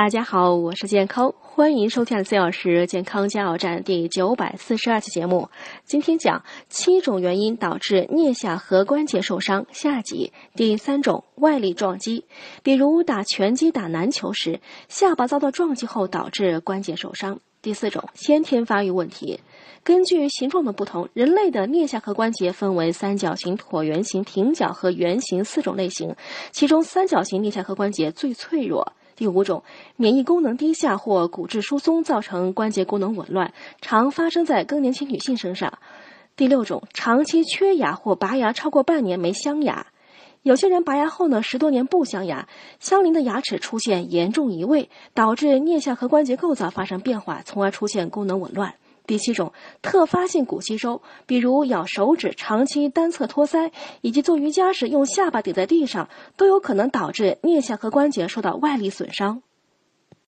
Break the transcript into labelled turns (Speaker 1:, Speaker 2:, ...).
Speaker 1: 大家好，我是健康，欢迎收听四小时健康加油站第九百四十二期节目。今天讲七种原因导致颞下颌关节受伤下集第三种外力撞击，比如打拳击、打篮球时下巴遭到撞击后导致关节受伤。第四种先天发育问题，根据形状的不同，人类的颞下颌关节分为三角形、椭圆形、平角和圆形四种类型，其中三角形颞下颌关节最脆弱。第五种，免疫功能低下或骨质疏松造成关节功能紊乱，常发生在更年期女性身上。第六种，长期缺牙或拔牙超过半年没镶牙，有些人拔牙后呢，十多年不镶牙，相邻的牙齿出现严重移位，导致颞下颌关节构造发生变化，从而出现功能紊乱。第七种，特发性骨吸收，比如咬手指、长期单侧托腮，以及做瑜伽时用下巴顶在地上，都有可能导致颞下颌关节受到外力损伤。